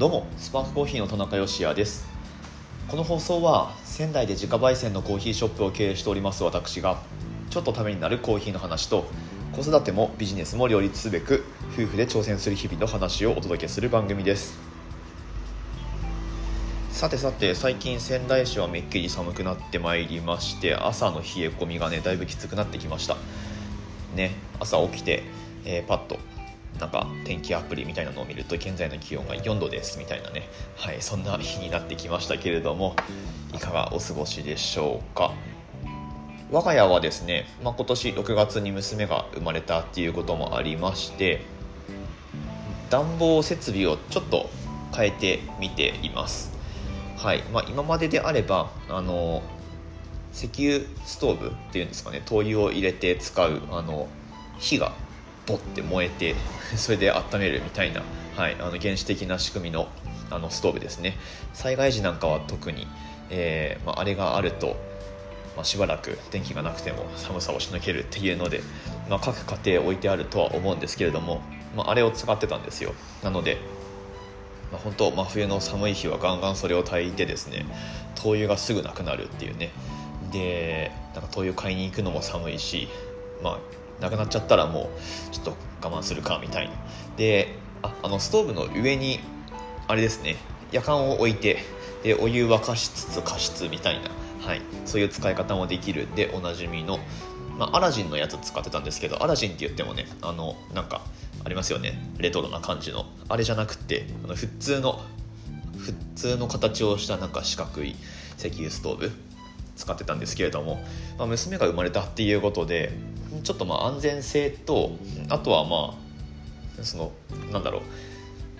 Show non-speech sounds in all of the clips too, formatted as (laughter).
どうもスパークコーヒーの田中芳也です。この放送は仙台で自家焙煎のコーヒーショップを経営しております私がちょっとためになるコーヒーの話と子育てもビジネスも両立すべく夫婦で挑戦する日々の話をお届けする番組です。さてさて最近仙台市はめっきり寒くなってまいりまして朝の冷え込みがねだいぶきつくなってきました。ね朝起きて、えー、パッとなんか天気アプリみたいなのを見ると現在の気温が4度ですみたいなね。はいそんな日になってきましたけれどもいかがお過ごしでしょうか？我が家はですね、まあ、今年6月に娘が生まれたっていうこともありまして暖房設備をちょっと変えてみています。はいまあ、今までであればあの石油ストーブっていうんですかね灯油を入れて使うあの火がボッて燃えて (laughs) それで温めるみたいな、はい、あの原始的な仕組みのあのストーブですね。災害時なんかは特に、えーまあ、あれがあると、まあ、しばらく電気がなくても寒さをしのげるっていうので、まあ、各家庭置いてあるとは思うんですけれども、まあ、あれを使ってたんですよ。なのでまあ、本当真冬の寒い日はガンガンそれを炊いてですね灯油がすぐなくなるっていうね。でなんか灯油買いに行くのも寒いしまあなくなっちゃったらもうちょっと我慢するかみたいな。でああのストーブの上にあれですね。夜間を置いてでお湯沸かしつつ加湿みたいな、はい、そういう使い方もできる。でおなじみの、まあ、アラジンのやつ使ってたんですけどアラジンって言ってもねあのなんかありますよね。レトロな感じの。あれじゃなくてあの普通の普通の形をしたなんか四角い石油ストーブ。使ってたんですけれども、まあ、娘が生まれたっていうことでちょっとまあ安全性とあとはまあそのなんだろう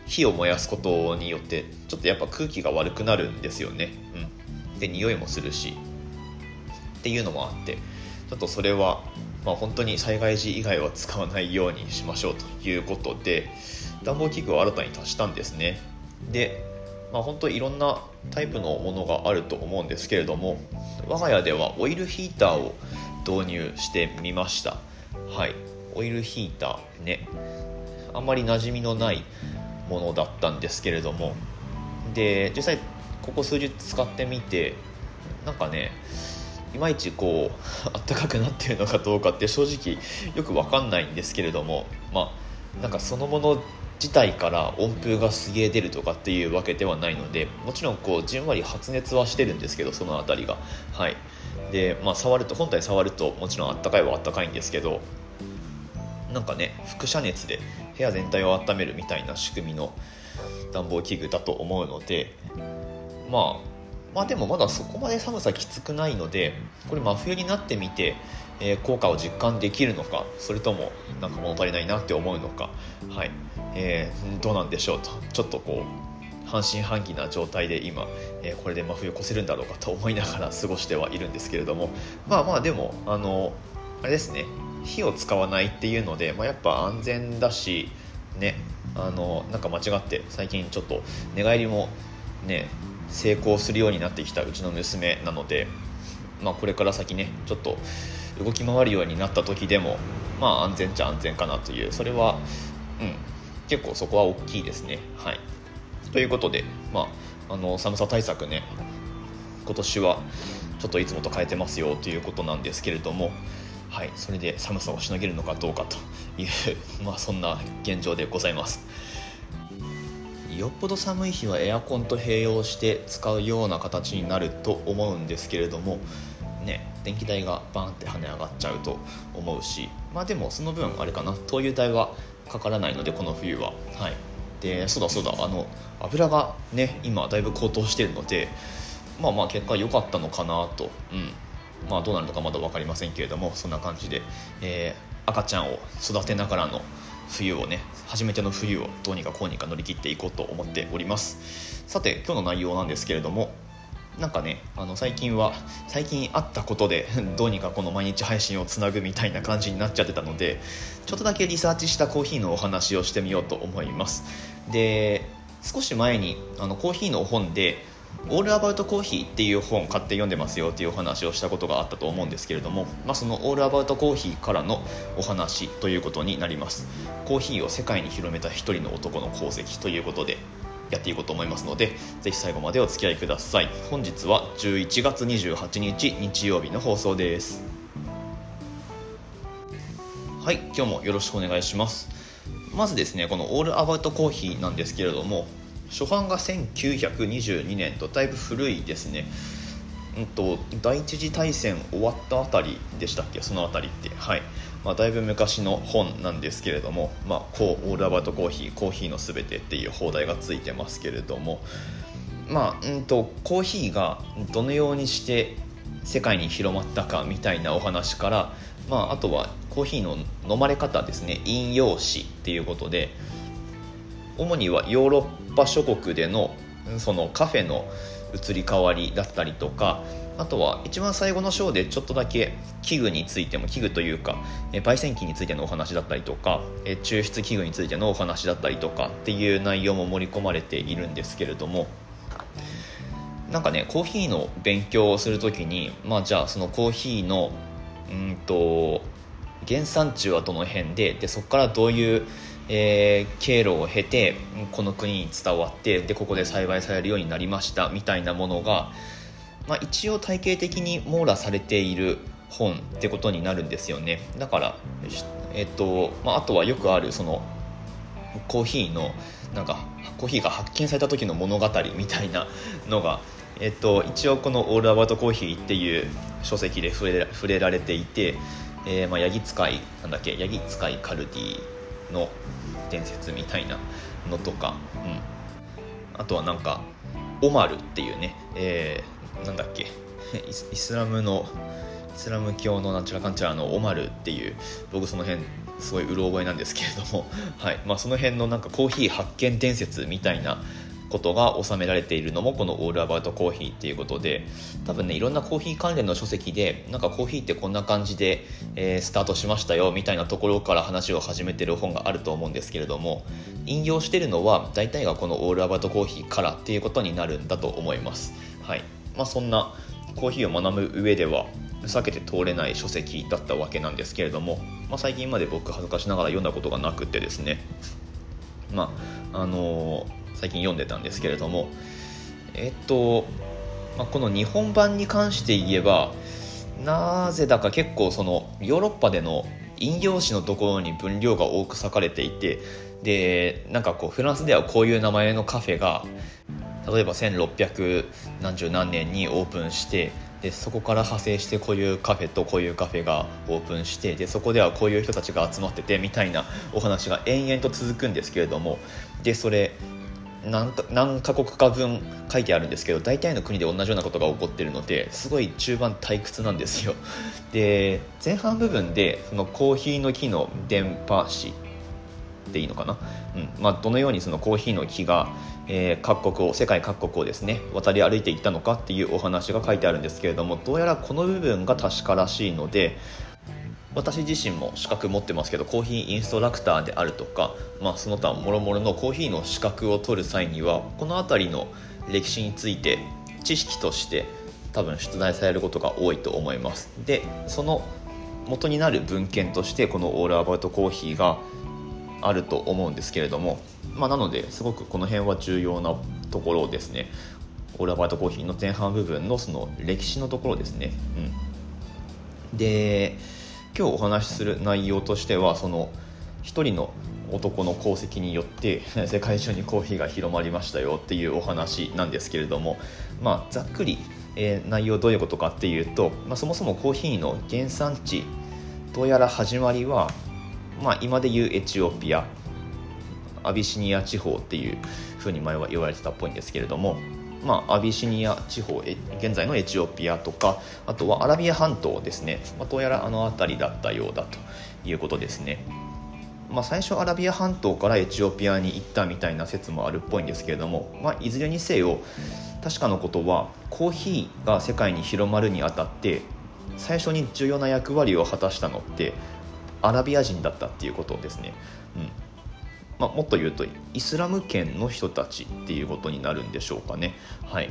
火を燃やすことによってちょっとやっぱ空気が悪くなるんですよね、うん、で匂いもするし。っていうのもあってちょっとそれはまあ、本当に災害時以外は使わないようにしましょうということで暖房器具を新たに足したんですね。で、まあ、本当いろんなタイプのものがあると思うんですけれども我が家ではオイルヒーターを導入してみました。はい。オイルヒーターね。あんまり馴染みのないものだったんですけれども。で実際ここ数日使ってみてなんかねいまいちこう (laughs) あったかくなってるのかどうかって正直よく分かんないんですけれどもまあなんかそのもの自体から温風がすげえ出るとかっていうわけではないのでもちろんこうじんわり発熱はしてるんですけどその辺りが。はい。でまあ触ると本体触るともちろんあったかいはあったかいんですけどなんかね輻射熱で部屋全体を温めるみたいな仕組みの暖房器具だと思うのでまあまあでもまだそこまで寒さきつくないのでこれ真冬になってみて、えー、効果を実感できるのかそれともなんか物足りないなって思うのか。はい、えー、どうなんでしょうと。ちょっとこう半信半疑な状態で今、えー、これで真冬越せるんだろうかと (laughs) 思いながら過ごしてはいるんですけれども。まあまあでもあのあれですね。火を使わないっていうので、まあ、やっぱ安全だしねあのなんか間違って最近ちょっと寝返りもね成功するようになってきたうちの娘なので、まあ、これから先ねちょっと動き回るようになった時でもまあ安全っちゃ安全かなというそれは、うん、結構そこは大きいですね。はい、ということで、まあ、あの寒さ対策ね今年はちょっといつもと変えてますよということなんですけれども、はい、それで寒さをしのげるのかどうかという、(laughs) まあ、そんな現状でございます。よっぽど寒い日はエアコンと併用して使うような形になると思うんですけれどもね電気代がバーンって跳ね上がっちゃうと思うしまあでもその分あれかな灯油代はかからないのでこの冬は。はい。でそうだそうだあの油がね今だいぶ高騰してるのでまあまあ結果良かったのかなと。うん。まあどうなるのかまだ分かりませんけれどもそんな感じで、えー、赤ちゃんを育てながらの冬をね初めての冬をどうにかこうにか乗り切っていこうと思っております。さて今日の内容なんですけれどもなんかねあの最近は最近あったことで (laughs) どうにかこの毎日配信をつなぐみたいな感じになっちゃってたのでちょっとだけリサーチしたコーヒーのお話をしてみようと思います。で少し前にあのコーヒーの本でオールアバウトコーヒーっていう本を買って読んでますよっていうお話をしたことがあったと思うんですけれども、まあ、そのオールアバウトコーヒーからのお話ということになります。コーヒーを世界に広めた一人の男の功績ということでやっていこうと思いますのでぜひ最後までお付き合いください。本日は11月28日日曜日の放送です。はい今日もよろしくお願いします。まずですねこのオールアバウトコーヒーなんですけれども初版が1922年とだいぶ古いですね。うんと第一次大戦終わったあたりでしたっけ？そのあたりって。はい。まあ、だいぶ昔の本なんですけれども「まあ、コーオールアバウトコーヒーコーヒーのすべて」っていう放題がついてますけれどもまあうんとコーヒーがどのようにして世界に広まったかみたいなお話から、まあ、あとはコーヒーの飲まれ方ですね。飲用紙っていうことで主にはヨーロッパ諸国でのそのカフェの移り変わりだったりとかあとは一番最後の章でちょっとだけ器具についても器具というかえ焙煎機についてのお話だったりとかえ抽出器具についてのお話だったりとかっていう内容も盛り込まれているんですけれどもなんかねコーヒーの勉強をする時にまあじゃあそのコーヒーのうんと原産地はどの辺ででそこからどういうえー、経路を経てこの国に伝わってでここで栽培されるようになりましたみたいなものがまあ、一応体系的に網羅されている本ってことになるんですよね。だから、えっとまあ、あとはよくあるそのコーヒーのなんかコーヒーが発見された時の物語みたいなのが、えっと、一応この「オールアバウトコーヒー」っていう書籍で触れ触れられていて、えーまあ、ヤギ使いなんだっけヤギ使いカルディの伝説みたいなのとか、うん、あとはなんかオマルっていうね、えーなんだっけ (laughs) イスラムのイスラム教のなんちゃらかんちゃらのオマルっていう僕その辺すごいうろ覚えなんですけれども、はい。まあ、その辺のなんかコーヒー発見伝説みたいなことが収められているのもこの「オールアバウトコーヒー」っていうことで多分ねいろんなコーヒー関連の書籍でなんかコーヒーってこんな感じで、えー、スタートしましたよみたいなところから話を始めてる本があると思うんですけれども引用してるのは大体がこの「オールアバウトコーヒー」からっていうことになるんだと思います。はいまあ、そんなコーヒーを学ぶ上では避けて通れない書籍だったわけなんですけれども、まあ、最近まで僕恥ずかしながら読んだことがなくてですねまああのー、最近読んでたんですけれどもえっと、まあ、この日本版に関して言えばなぜだか結構そのヨーロッパでの引用紙のところに分量が多く割かれていてでなんかこうフランスではこういう名前のカフェが例えば1600何十何年にオープンしてでそこから派生してこういうカフェとこういうカフェがオープンしてでそこではこういう人たちが集まっててみたいなお話が延々と続くんですけれどもでそれ何何カ国か分書いてあるんですけど大体の国で同じようなことが起こってるのですごい中盤退屈なんですよ。(laughs) で前半部分でそのコーヒーの木の電波紙でいいのかな、うん。まあ、どのようにそのコーヒーの木がえー、各国を世界各国をですね渡り歩いていったのかっていうお話が書いてあるんですけれどもどうやらこの部分が確からしいので私自身も資格持ってますけどコーヒーインストラクターであるとか、まあ、その他もろもろのコーヒーの資格を取る際にはこの辺りの歴史について知識として多分出題されることが多いと思います。でその元になる文献としてこのオールアバウトコーヒーがあると思うんですけれどもまあ、なのですごくこの辺は重要なところですね。オーラバートコーヒーの前半部分のその歴史のところですね、うん、で今日お話しする内容としてはその一人の男の功績によって世界中にコーヒーが広まりましたよっていうお話なんですけれども、まあ、ざっくり、えー、内容どういうことかっていうと、まあ、そもそもコーヒーの原産地どうやら始まりは、まあ、今でいうエチオピアアビシニア地方っていうふうに前は言われてたっぽいんですけれども、まあ、アビシニア地方現在のエチオピアとかあとはアラビア半島ですね、まあ、どうやらあの辺りだったようだということですね。まあ、最初アラビア半島からエチオピアに行ったみたいな説もあるっぽいんですけれども、まあ、いずれにせよ確かのことはコーヒーが世界に広まるにあたって最初に重要な役割を果たしたのってアラビア人だったっていうことですね。うんまあ、もっと言うとイスラム圏の人たちっていうことになるんでしょうかね。はい。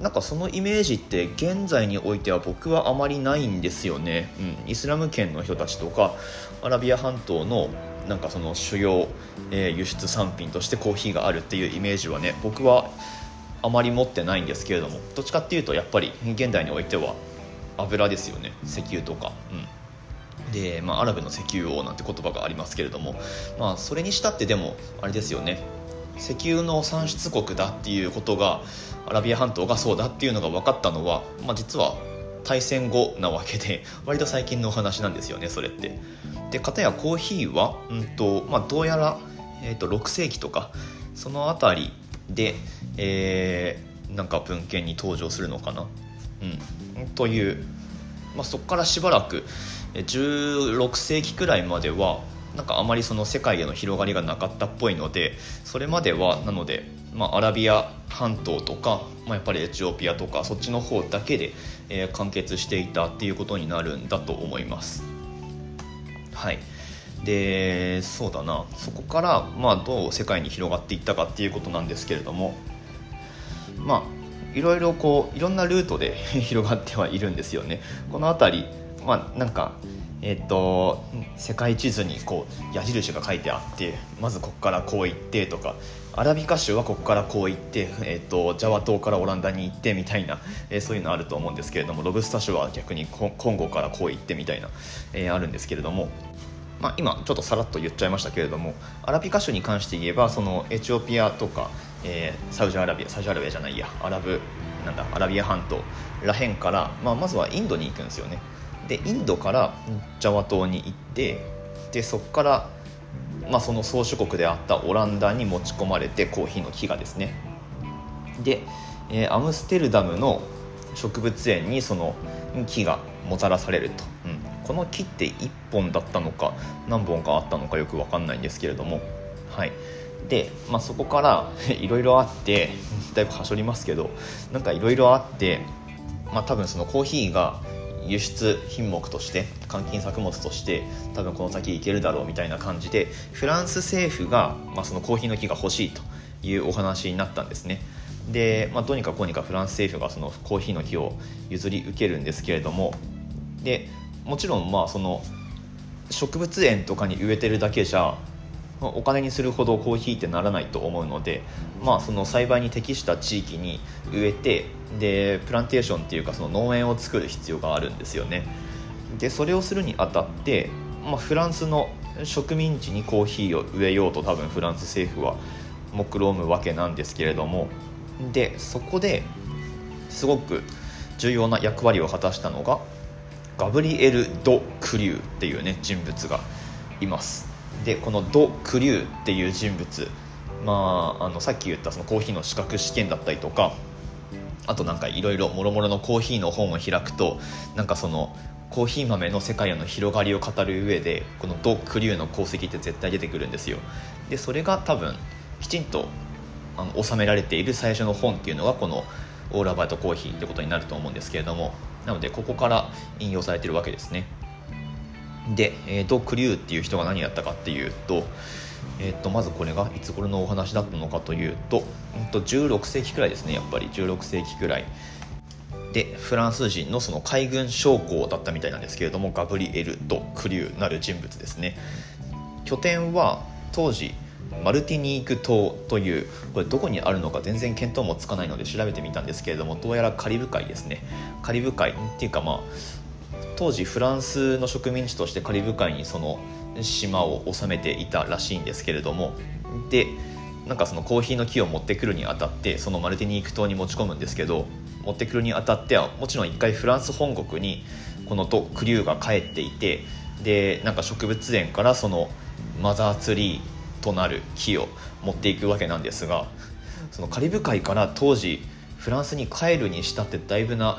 なんかそのイメージって現在においては僕はあまりないんですよね、うん、イスラム圏の人たちとかアラビア半島のなんかその主要、えー、輸出産品としてコーヒーがあるっていうイメージはね僕はあまり持ってないんですけれどもどっちかっていうとやっぱり現代においては油ですよね。石油とか、うん、で、まあ、アラブの石油王なんて言葉がありますけれども、まあ、それにしたってでもあれですよね。石油の産出国だっていうことがアラビア半島がそうだっていうのが分かったのは、まあ、実は大戦後なわけで (laughs) 割と最近のお話なんですよねそれって。で片やコーヒーは、うんとまあ、どうやら、えーと、6世紀とかその辺りで、えー、なんか文献に登場するのかな、うん、という、まあ、そこからしばらく16世紀くらいまではなんかあまりその世界への広がりがなかったっぽいのでそれまではなので、まあ、アラビア半島とか、まあ、やっぱりエチオピアとかそっちの方だけで、えー、完結していたっていうことになるんだと思います。はい。でそうだな。そこからまあどう世界に広がっていったかっていうことなんですけれどもまあいろいろこういろんなルートで (laughs) 広がってはいるんですよね。この辺りまあなんかえっと、世界地図にこう矢印が書いてあってまずここからこう行ってとかアラビカ州はここからこう行って、えっと、ジャワ島からオランダに行ってみたいな、えー、そういうのあると思うんですけれどもロブスタ州は逆にコンゴからこう行ってみたいな、えー、あるんですけれども。まあ、今ちょっとさらっと言っちゃいましたけれどもアラビカ州に関して言えばそのエチオピアとか、えー、サウジアラビアサウジアラビアじゃないやアラブなんだアラビア半島らへんから、まあ、まずはインドに行くんですよねでインドからジャワ島に行ってでそこから、まあ、その宗主国であったオランダに持ち込まれてコーヒーの木がですね。で、えー、アムステルダムの植物園にその木がもたらされると、うん、この木って1本だったのか何本かあったのかよく分かんないんですけれども。はい。で、まあ、そこから (laughs) いろいろあって (laughs) だいぶはしょりますけどなんかいろいろあって、まあ、多分そのコーヒーが輸出品目として換金作物として多分この先いけるだろうみたいな感じでフランス政府が、まあ、そのコーヒーの木が欲しいというお話になったんですね。で、まあ、どうにかこうにかフランス政府がそのコーヒーの木を譲り受けるんですけれども。でもちろんまあその植物園とかに植えてるだけじゃお金にするほどコーヒーってならないと思うので、まあ、その栽培に適した地域に植えてでプランテーションっていうかその農園を作る必要があるんですよね。でそれをするにあたって、まあ、フランスの植民地にコーヒーを植えようと多分フランス政府は目論むわけなんですけれどもでそこですごく重要な役割を果たしたのがガブリエル・ド・クリューっていうね人物がいます。でこのド・クリューっていう人物まあ、あのさっき言ったそのコーヒーの資格試験だったりとかあとなんかいろいろもろもろのコーヒーの本を開くとなんかそのコーヒー豆の世界への広がりを語る上でこのド・クリューの功績って絶対出てくるんですよ。でそれが多分きちんとあの収められている最初の本っていうのがこのオーラバイトコーヒーってことになると思うんですけれどもなのでここから引用されてるわけですね。で、えー、ド・クリューっていう人が何やったかっていうと,、えー、とまずこれがいつ頃のお話だったのかというと,、えー、と16世紀くらいですねやっぱり。16世紀くらい。でフランス人のその海軍将校だったみたいなんですけれどもガブリエル・ド・クリューなる人物ですね。拠点は当時マルティニーク島というこれどこにあるのか全然見当もつかないので調べてみたんですけれどもどうやらカリブ海ですね。カリブ海っていうかまあ当時フランスの植民地としてカリブ海にその島を治めていたらしいんですけれどもでなんかそのコーヒーの木を持ってくるにあたってそのマルティニーク島に持ち込むんですけど持ってくるにあたってはもちろん一回フランス本国にこのド・クリューが帰っていてでなんか植物園からそのマザーツリーとなる木を持っていくわけなんですがそのカリブ海から当時フランスに帰るにしたってだいぶな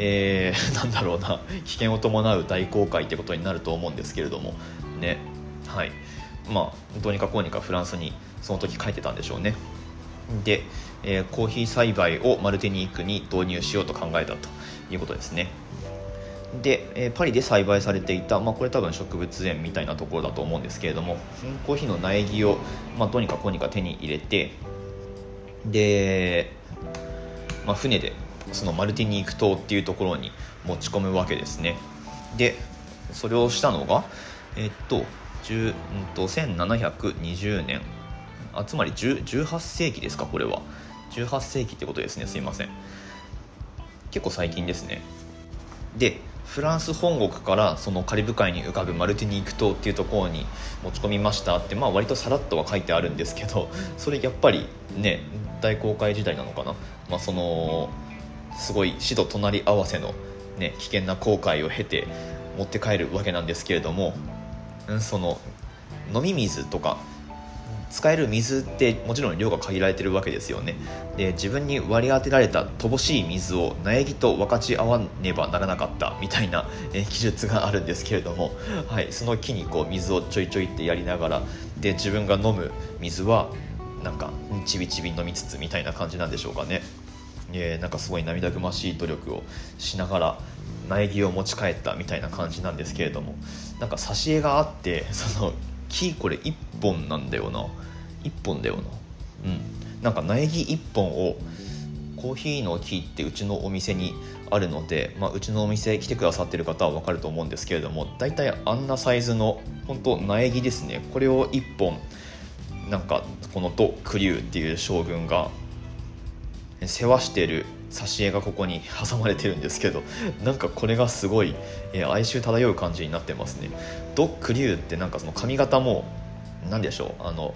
えー、なんだろうな。危険を伴う大航海ってことになると思うんですけれども。ね。はい。まあどうにかこうにかフランスにその時書いてたんでしょうね。で、えー、コーヒー栽培をマルテニークに導入しようと考えたということですね。で、えー、パリで栽培されていた、まあ、これ多分植物園みたいなところだと思うんですけれどもコーヒーの苗木を、まあ、どうにかこうにか手に入れてで、まあ、船でそのマルティニーク島っていうところに持ち込むわけですね。でそれをしたのがえっと10、うん、と1720年あつまり18世紀ですかこれは。18世紀ってことですね。すいません。結構最近ですね。でフランス本国からそのカリブ海に浮かぶマルティニーク島っていうところに持ち込みましたってまあ割とさらっとは書いてあるんですけどそれやっぱりね大航海時代なのかな、まあ、そのすごい死と隣り合わせの、ね、危険な航海を経て持って帰るわけなんですけれどもうんその飲み水とか使える水ってもちろん量が限られてるわけですよねで自分に割り当てられた乏しい水を苗木と分かち合わねばならなかったみたいな、え記述があるんですけれども、はい、その木にこう水をちょいちょいってやりながらで自分が飲む水はなんかちびちび飲みつつみたいな感じなんでしょうかね。えー、なんかすごい涙ぐましい努力をしながら苗木を持ち帰ったみたいな感じなんですけれどもなんか挿絵があって (laughs) その木これ1本なんだよな。1本だよな。うん。なんか苗木1本をコーヒーの木ってうちのお店にあるので、まあ、うちのお店来てくださってる方は分かると思うんですけれども大体あんなサイズの本当苗木ですね。これを1本なんかこのド・クリューっていう将軍が世話してる挿絵がここに挟まれてるんですけどなんかこれがすごい、え、哀愁漂う感じになってますね。ドックリューってなんかその髪型も何でしょうあの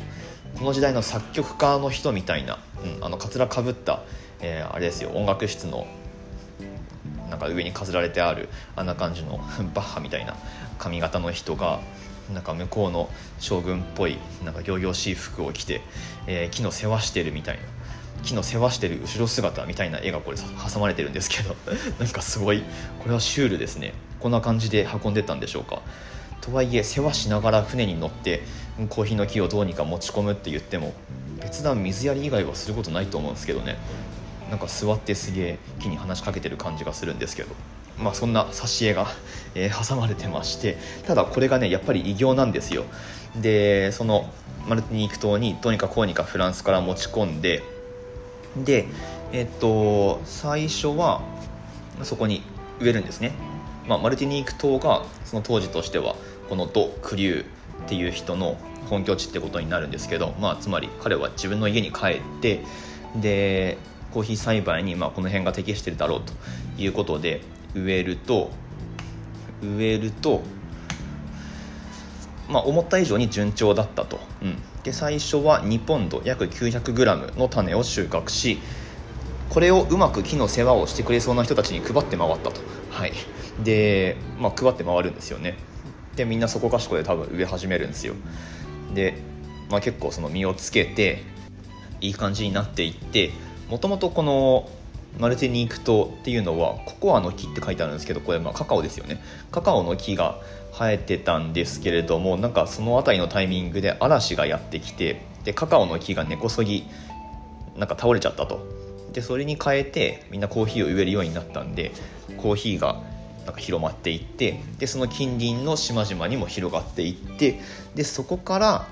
この時代の作曲家の人みたいな、うん、あのかつらかぶった、えー、あれですよ音楽室のなんか上に飾られてあるあんな感じの (laughs) バッハみたいな髪型の人がなんか向こうの将軍っぽいなんか仰々しい服を着て、えー、木の世話してるみたいな。木の世話してる後ろ姿みたいな絵がこれ挟まれてるんですけど (laughs) なんかすごいこれはシュールですね。こんな感じで運んでたんでしょうか。とはいえ世話しながら船に乗ってコーヒーの木をどうにか持ち込むって言っても別段水やり以外はすることないと思うんですけどね。なんか座ってすげえ木に話しかけてる感じがするんですけど。まあそんな挿絵が、(laughs) え、挟まれてましてただこれがねやっぱり偉業なんですよ。でそのマルティニーク島にどうにかこうにかフランスから持ち込んででえっと最初はそこに植えるんですね、まあ、マルティニーク島がその当時としてはこのド・クリューっていう人の本拠地ってことになるんですけど、まあ、つまり彼は自分の家に帰ってでコーヒー栽培にまあこの辺が適してるだろうということで植えると植えるとまあ、思った以上に順調だったと、うん、で最初は2ポンド約 900g の種を収穫しこれをうまく木の世話をしてくれそうな人たちに配って回ったと、はい。でまあ、配って回るんですよね。でみんなそこかしこで多分植え始めるんですよ。で、まあ、結構その実をつけていい感じになっていってもともとこのマルテニーク島っていうのはココアの木って書いてあるんですけどこれまカカオですよね。カカオの木が生えてたんですけれどもなんかその辺りのタイミングで嵐がやってきてでカカオの木が根こそぎなんか倒れちゃったと。でそれに変えてみんなコーヒーを植えるようになったんでコーヒーがなんか広まっていってでその近隣の島々にも広がっていってでそこから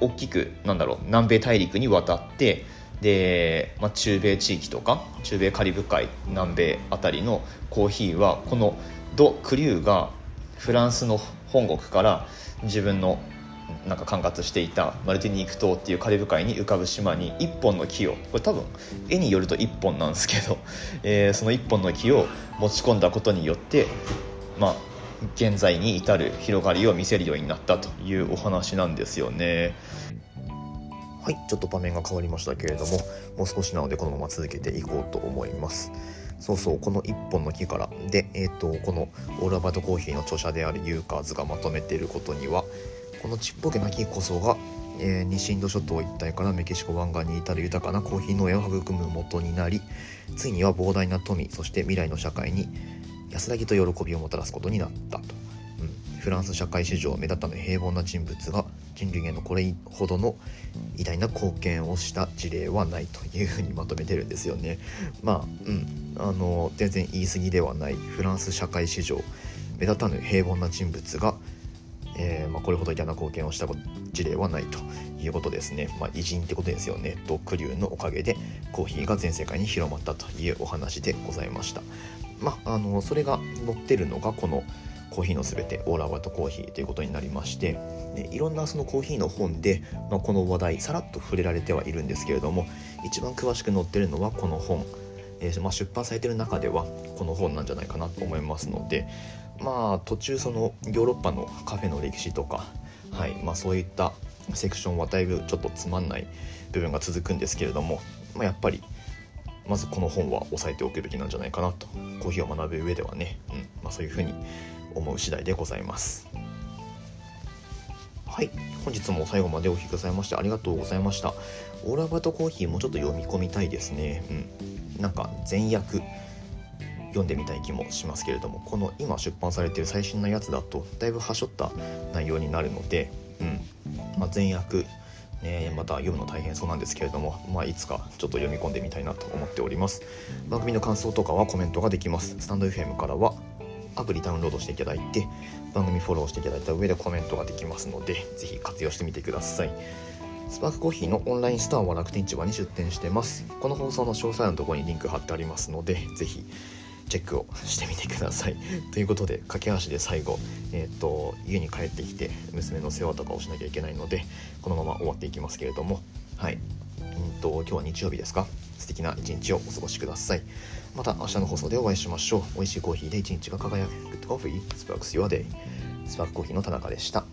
大きくなんだろう南米大陸に渡ってで、まあ、中米地域とか中米カリブ海南米あたりのコーヒーはこのド・クリューがフランスの本国から自分のなんか管轄していたマルティニーク島っていうカリブ海に浮かぶ島に1本の木をこれ多分絵によると1本なんですけど、(laughs) えー、その1本の木を持ち込んだことによってまあ現在に至る広がりを見せるようになったというお話なんですよね。はいちょっと場面が変わりましたけれどももう少しなのでこのまま続けていこうと思いますそうそうこの1本の木から。で、えーと、このオールアバートコーヒーの著者であるユーカーズがまとめていることにはこのちっぽけな木こそが、えー、西インド諸島一帯からメキシコ湾岸に至る豊かなコーヒー農園を育む元になりついには膨大な富そして未来の社会に安らぎと喜びをもたらすことになったと。うん。フランス社会史上目立たぬ平凡な人物が人類へのこれほどの偉大な貢献をした事例はないというふうにまとめてるんですよね。まあうん。あの全然言い過ぎではない。フランス社会史上目立たぬ平凡な人物が、えー、まあ、これほど嫌な貢献をした事例はないということですね、まあ、偉人ってことですよね。とクリューのおかげでコーヒーが全世界に広まったというお話でございました。まああのそれが載ってるのがこのコーヒーのすべてオーラーバトコーヒーということになりまして、ね、いろんなそのコーヒーの本で、まあ、この話題さらっと触れられてはいるんですけれども一番詳しく載ってるのはこの本。えー、まあ、出版されてる中ではこの本なんじゃないかなと思いますのでまあ途中そのヨーロッパのカフェの歴史とか、はいまあ、そういったセクションはだいぶちょっとつまんない部分が続くんですけれども、まあ、やっぱりまずこの本は押さえておくべきなんじゃないかなと。コーヒーを学ぶ上ではね、うん。まあ、そういうふうに思う次第でございます。はい。本日も最後までお聴きくださいましてありがとうございました。オーラバトコーヒーもちょっと読み込みたいですね。うん。なんか前訳読んでみたい気もしますけれどもこの今出版されてる最新のやつだとだいぶはしょった内容になるので、うん。まあ、前訳ね、また読むの大変そうなんですけれども、まあ、いつかちょっと読み込んでみたいなと思っております。番組の感想とかはコメントができます。スタンド FM からはアプリダウンロードしていただいて番組フォローしていただいた上でコメントができますのでぜひ活用してみてください。スパークコーヒーのオンラインストアは楽天市場に出店してます。この放送の詳細のところにリンク貼ってありますのでぜひチェックをしてみてください。(laughs) ということで駆け足で最後、えーと、家に帰ってきて娘の世話とかをしなきゃいけないのでこのまま終わっていきますけれども。はい。うんと今日は日曜日ですか？素敵な一日をお過ごしください。また明日の放送でお会いしましょう。美味しいコーヒーで一日が輝く。Good Coffee Sparks Your Day スパークコーヒーの田中でした。